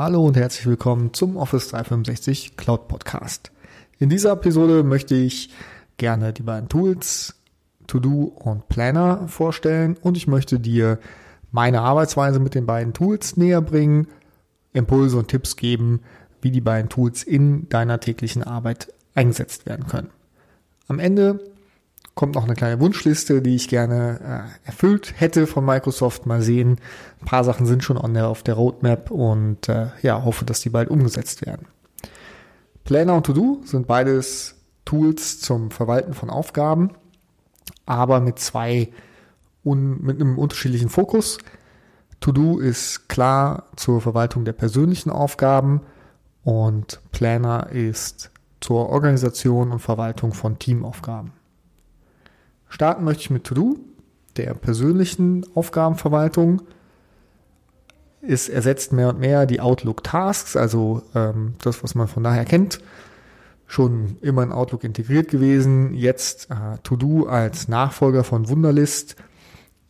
Hallo und herzlich willkommen zum Office 365 Cloud Podcast. In dieser Episode möchte ich gerne die beiden Tools To-Do und Planner vorstellen und ich möchte dir meine Arbeitsweise mit den beiden Tools näher bringen, Impulse und Tipps geben, wie die beiden Tools in deiner täglichen Arbeit eingesetzt werden können. Am Ende kommt noch eine kleine Wunschliste, die ich gerne äh, erfüllt hätte von Microsoft. Mal sehen. Ein paar Sachen sind schon on der, auf der Roadmap und äh, ja, hoffe, dass die bald umgesetzt werden. Planner und To-Do sind beides Tools zum Verwalten von Aufgaben, aber mit zwei un, mit einem unterschiedlichen Fokus. To-Do ist klar zur Verwaltung der persönlichen Aufgaben und Planner ist zur Organisation und Verwaltung von Teamaufgaben. Starten möchte ich mit To-Do, der persönlichen Aufgabenverwaltung. Es ersetzt mehr und mehr die Outlook Tasks, also ähm, das, was man von daher kennt. Schon immer in Outlook integriert gewesen. Jetzt äh, To-Do als Nachfolger von Wunderlist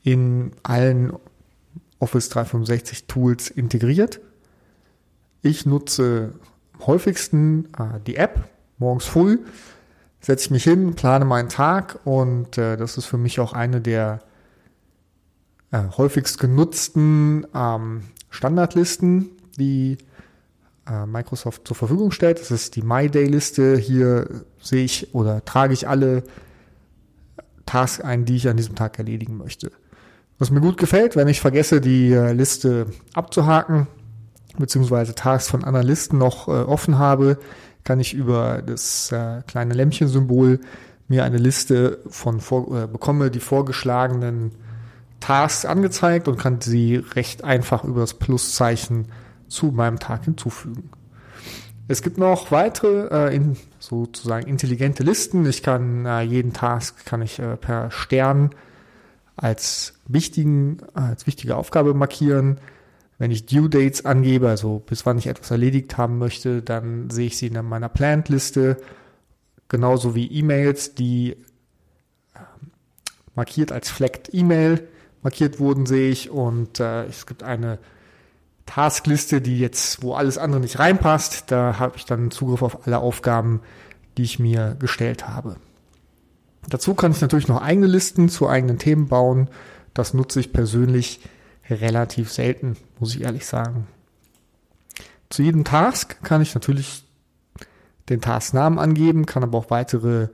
in allen Office 365 Tools integriert. Ich nutze am häufigsten äh, die App morgens früh setze ich mich hin, plane meinen Tag und äh, das ist für mich auch eine der äh, häufigst genutzten ähm, Standardlisten, die äh, Microsoft zur Verfügung stellt. Das ist die My Day Liste. Hier sehe ich oder trage ich alle Tasks ein, die ich an diesem Tag erledigen möchte. Was mir gut gefällt, wenn ich vergesse, die äh, Liste abzuhaken, beziehungsweise Tasks von anderen Listen noch äh, offen habe, kann ich über das äh, kleine Lämpchen-Symbol mir eine Liste von vor, äh, bekomme die vorgeschlagenen Tasks angezeigt und kann sie recht einfach über das Pluszeichen zu meinem Tag hinzufügen. Es gibt noch weitere äh, in, sozusagen intelligente Listen. Ich kann äh, jeden Task kann ich äh, per Stern als wichtigen als wichtige Aufgabe markieren. Wenn ich Due Dates angebe, also bis wann ich etwas erledigt haben möchte, dann sehe ich sie in meiner Planned-Liste, genauso wie E-Mails, die ähm, markiert als Flagged E-Mail markiert wurden, sehe ich. Und äh, es gibt eine Taskliste, die jetzt, wo alles andere nicht reinpasst, da habe ich dann Zugriff auf alle Aufgaben, die ich mir gestellt habe. Dazu kann ich natürlich noch eigene Listen zu eigenen Themen bauen. Das nutze ich persönlich relativ selten, muss ich ehrlich sagen. Zu jedem Task kann ich natürlich den Tasknamen angeben, kann aber auch weitere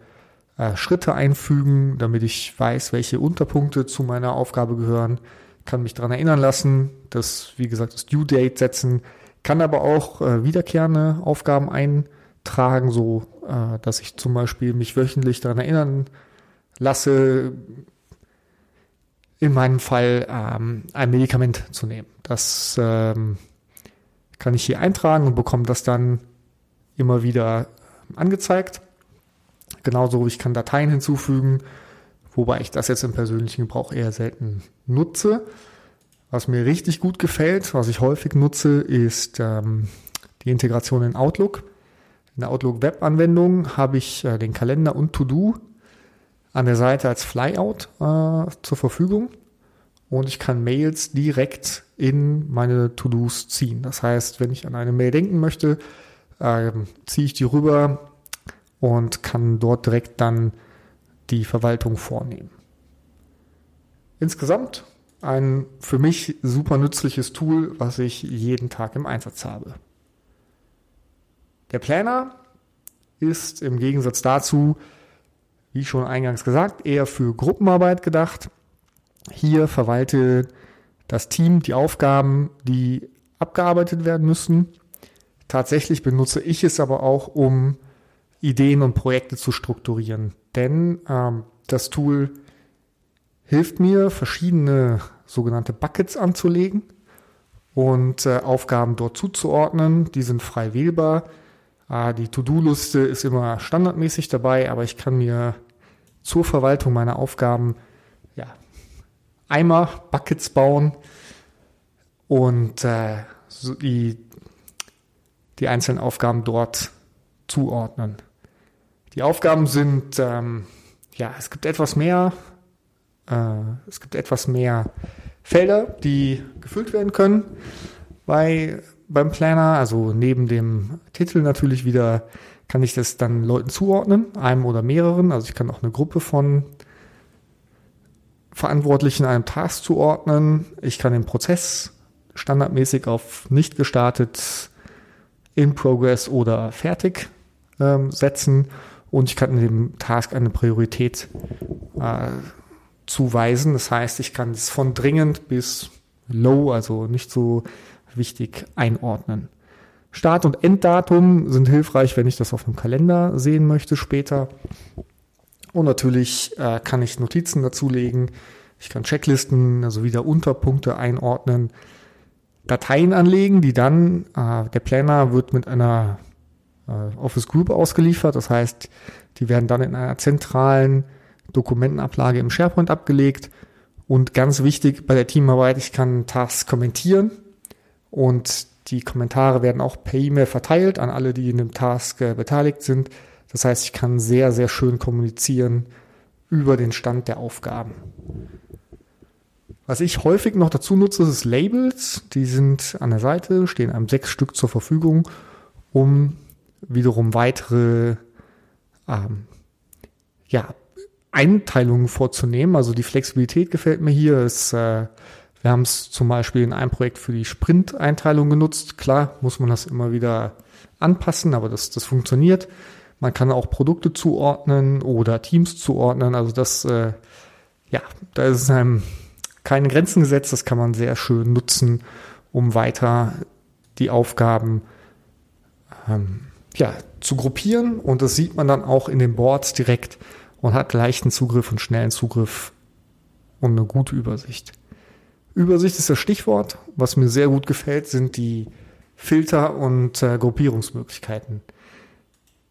äh, Schritte einfügen, damit ich weiß, welche Unterpunkte zu meiner Aufgabe gehören, kann mich daran erinnern lassen, das, wie gesagt, das Due Date setzen, kann aber auch äh, wiederkehrende Aufgaben eintragen, so äh, dass ich zum Beispiel mich wöchentlich daran erinnern lasse, in meinem Fall ähm, ein Medikament zu nehmen. Das ähm, kann ich hier eintragen und bekomme das dann immer wieder angezeigt. Genauso, ich kann Dateien hinzufügen, wobei ich das jetzt im persönlichen Gebrauch eher selten nutze. Was mir richtig gut gefällt, was ich häufig nutze, ist ähm, die Integration in Outlook. In der Outlook Web-Anwendung habe ich äh, den Kalender und To-Do an der Seite als Flyout äh, zur Verfügung und ich kann Mails direkt in meine To-Dos ziehen. Das heißt, wenn ich an eine Mail denken möchte, äh, ziehe ich die rüber und kann dort direkt dann die Verwaltung vornehmen. Insgesamt ein für mich super nützliches Tool, was ich jeden Tag im Einsatz habe. Der Planner ist im Gegensatz dazu wie schon eingangs gesagt, eher für Gruppenarbeit gedacht. Hier verwaltet das Team die Aufgaben, die abgearbeitet werden müssen. Tatsächlich benutze ich es aber auch, um Ideen und Projekte zu strukturieren. Denn ähm, das Tool hilft mir, verschiedene sogenannte Buckets anzulegen und äh, Aufgaben dort zuzuordnen. Die sind frei wählbar. Äh, die To-Do-Liste ist immer standardmäßig dabei, aber ich kann mir zur Verwaltung meiner Aufgaben ja, Eimer, Buckets bauen und äh, die, die einzelnen Aufgaben dort zuordnen. Die Aufgaben sind, ähm, ja, es gibt etwas mehr, äh, es gibt etwas mehr Felder, die gefüllt werden können. bei, beim Planner. Also neben dem Titel natürlich wieder kann ich das dann Leuten zuordnen, einem oder mehreren. Also ich kann auch eine Gruppe von Verantwortlichen einem Task zuordnen. Ich kann den Prozess standardmäßig auf nicht gestartet, in progress oder fertig ähm, setzen und ich kann dem Task eine Priorität äh, zuweisen. Das heißt, ich kann es von dringend bis low, also nicht so wichtig, einordnen. Start- und Enddatum sind hilfreich, wenn ich das auf einem Kalender sehen möchte später. Und natürlich äh, kann ich Notizen dazulegen. Ich kann Checklisten, also wieder Unterpunkte einordnen. Dateien anlegen, die dann, äh, der Planner wird mit einer äh, Office Group ausgeliefert. Das heißt, die werden dann in einer zentralen Dokumentenablage im SharePoint abgelegt. Und ganz wichtig bei der Teamarbeit, ich kann Tasks kommentieren und die Kommentare werden auch per E-Mail verteilt an alle, die in dem Task äh, beteiligt sind. Das heißt, ich kann sehr, sehr schön kommunizieren über den Stand der Aufgaben. Was ich häufig noch dazu nutze, ist Labels. Die sind an der Seite, stehen einem sechs Stück zur Verfügung, um wiederum weitere ähm, ja, Einteilungen vorzunehmen. Also die Flexibilität gefällt mir hier. Ist, äh, wir haben es zum Beispiel in einem Projekt für die Sprint-Einteilung genutzt. Klar muss man das immer wieder anpassen, aber das, das funktioniert. Man kann auch Produkte zuordnen oder Teams zuordnen. Also das, äh, ja, da ist einem keine Grenzen gesetzt. Das kann man sehr schön nutzen, um weiter die Aufgaben ähm, ja, zu gruppieren und das sieht man dann auch in den Boards direkt und hat leichten Zugriff und schnellen Zugriff und eine gute Übersicht. Übersicht ist das Stichwort. Was mir sehr gut gefällt, sind die Filter und äh, Gruppierungsmöglichkeiten.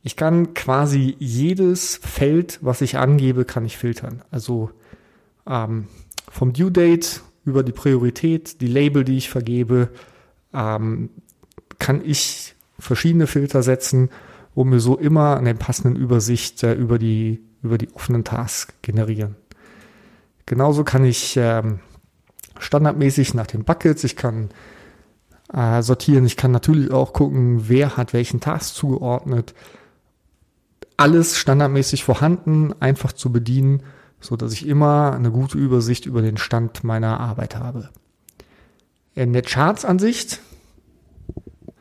Ich kann quasi jedes Feld, was ich angebe, kann ich filtern. Also ähm, vom Due Date über die Priorität, die Label, die ich vergebe, ähm, kann ich verschiedene Filter setzen, um mir so immer eine passende Übersicht äh, über die über die offenen Tasks generieren. Genauso kann ich ähm, standardmäßig nach den Buckets, ich kann äh, sortieren, ich kann natürlich auch gucken, wer hat welchen Task zugeordnet. Alles standardmäßig vorhanden, einfach zu bedienen, so dass ich immer eine gute Übersicht über den Stand meiner Arbeit habe. In der Charts-Ansicht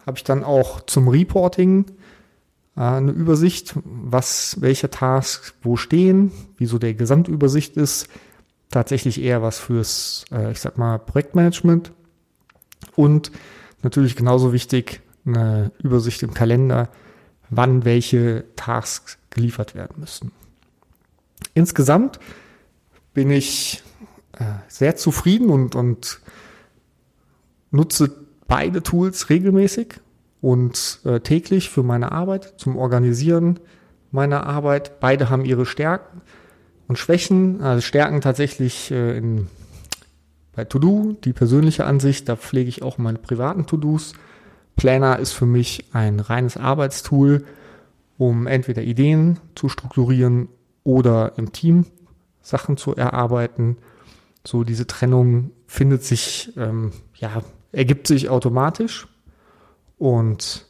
habe ich dann auch zum Reporting äh, eine Übersicht, was, welche Tasks wo stehen, wie so der Gesamtübersicht ist. Tatsächlich eher was fürs, äh, ich sag mal, Projektmanagement. Und natürlich genauso wichtig, eine Übersicht im Kalender, wann welche Tasks geliefert werden müssen. Insgesamt bin ich äh, sehr zufrieden und, und nutze beide Tools regelmäßig und äh, täglich für meine Arbeit, zum Organisieren meiner Arbeit. Beide haben ihre Stärken und Schwächen. Also Stärken tatsächlich äh, in, bei To-Do, die persönliche Ansicht, da pflege ich auch meine privaten To-Dos. Planner ist für mich ein reines Arbeitstool, um entweder Ideen zu strukturieren oder im Team Sachen zu erarbeiten. So diese Trennung findet sich ähm, ja ergibt sich automatisch und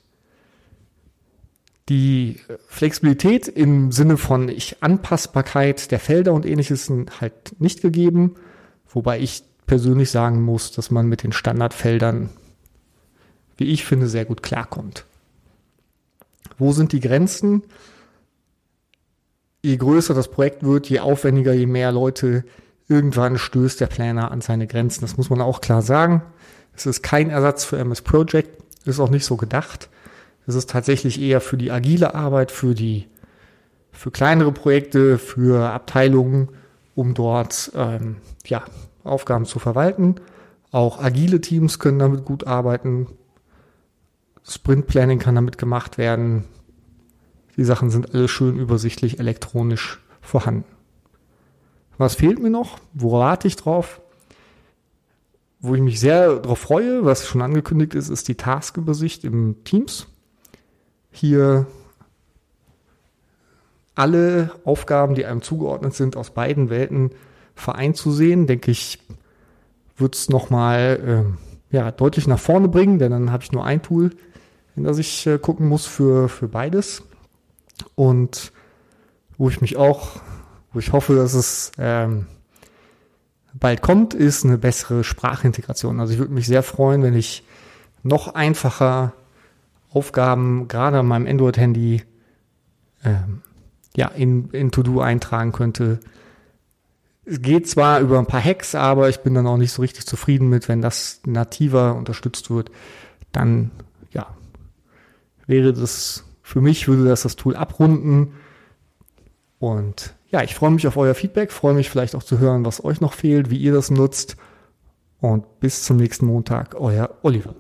die Flexibilität im Sinne von ich Anpassbarkeit der Felder und ähnliches sind halt nicht gegeben, wobei ich persönlich sagen muss, dass man mit den Standardfeldern, wie ich finde, sehr gut klarkommt. Wo sind die Grenzen? Je größer das Projekt wird, je aufwendiger, je mehr Leute, irgendwann stößt der Planer an seine Grenzen. Das muss man auch klar sagen. Es ist kein Ersatz für MS Project, ist auch nicht so gedacht. Es ist tatsächlich eher für die agile Arbeit, für die für kleinere Projekte, für Abteilungen, um dort ähm, ja, Aufgaben zu verwalten. Auch agile Teams können damit gut arbeiten. Sprint Planning kann damit gemacht werden. Die Sachen sind alle schön übersichtlich elektronisch vorhanden. Was fehlt mir noch? Wo warte ich drauf? wo ich mich sehr darauf freue, was schon angekündigt ist, ist die Taskübersicht im Teams. Hier alle Aufgaben, die einem zugeordnet sind, aus beiden Welten vereint zu sehen, denke ich, wird es nochmal äh, ja, deutlich nach vorne bringen, denn dann habe ich nur ein Tool, in das ich äh, gucken muss für, für beides. Und wo ich mich auch, wo ich hoffe, dass es ähm, bald kommt, ist eine bessere Sprachintegration. Also ich würde mich sehr freuen, wenn ich noch einfacher Aufgaben gerade an meinem Android-Handy ähm, ja, in, in To-Do eintragen könnte. Es geht zwar über ein paar Hacks, aber ich bin dann auch nicht so richtig zufrieden mit, wenn das nativer unterstützt wird, dann ja, wäre das für mich würde das das Tool abrunden. Und ja, ich freue mich auf euer Feedback, freue mich vielleicht auch zu hören, was euch noch fehlt, wie ihr das nutzt. Und bis zum nächsten Montag, euer Oliver.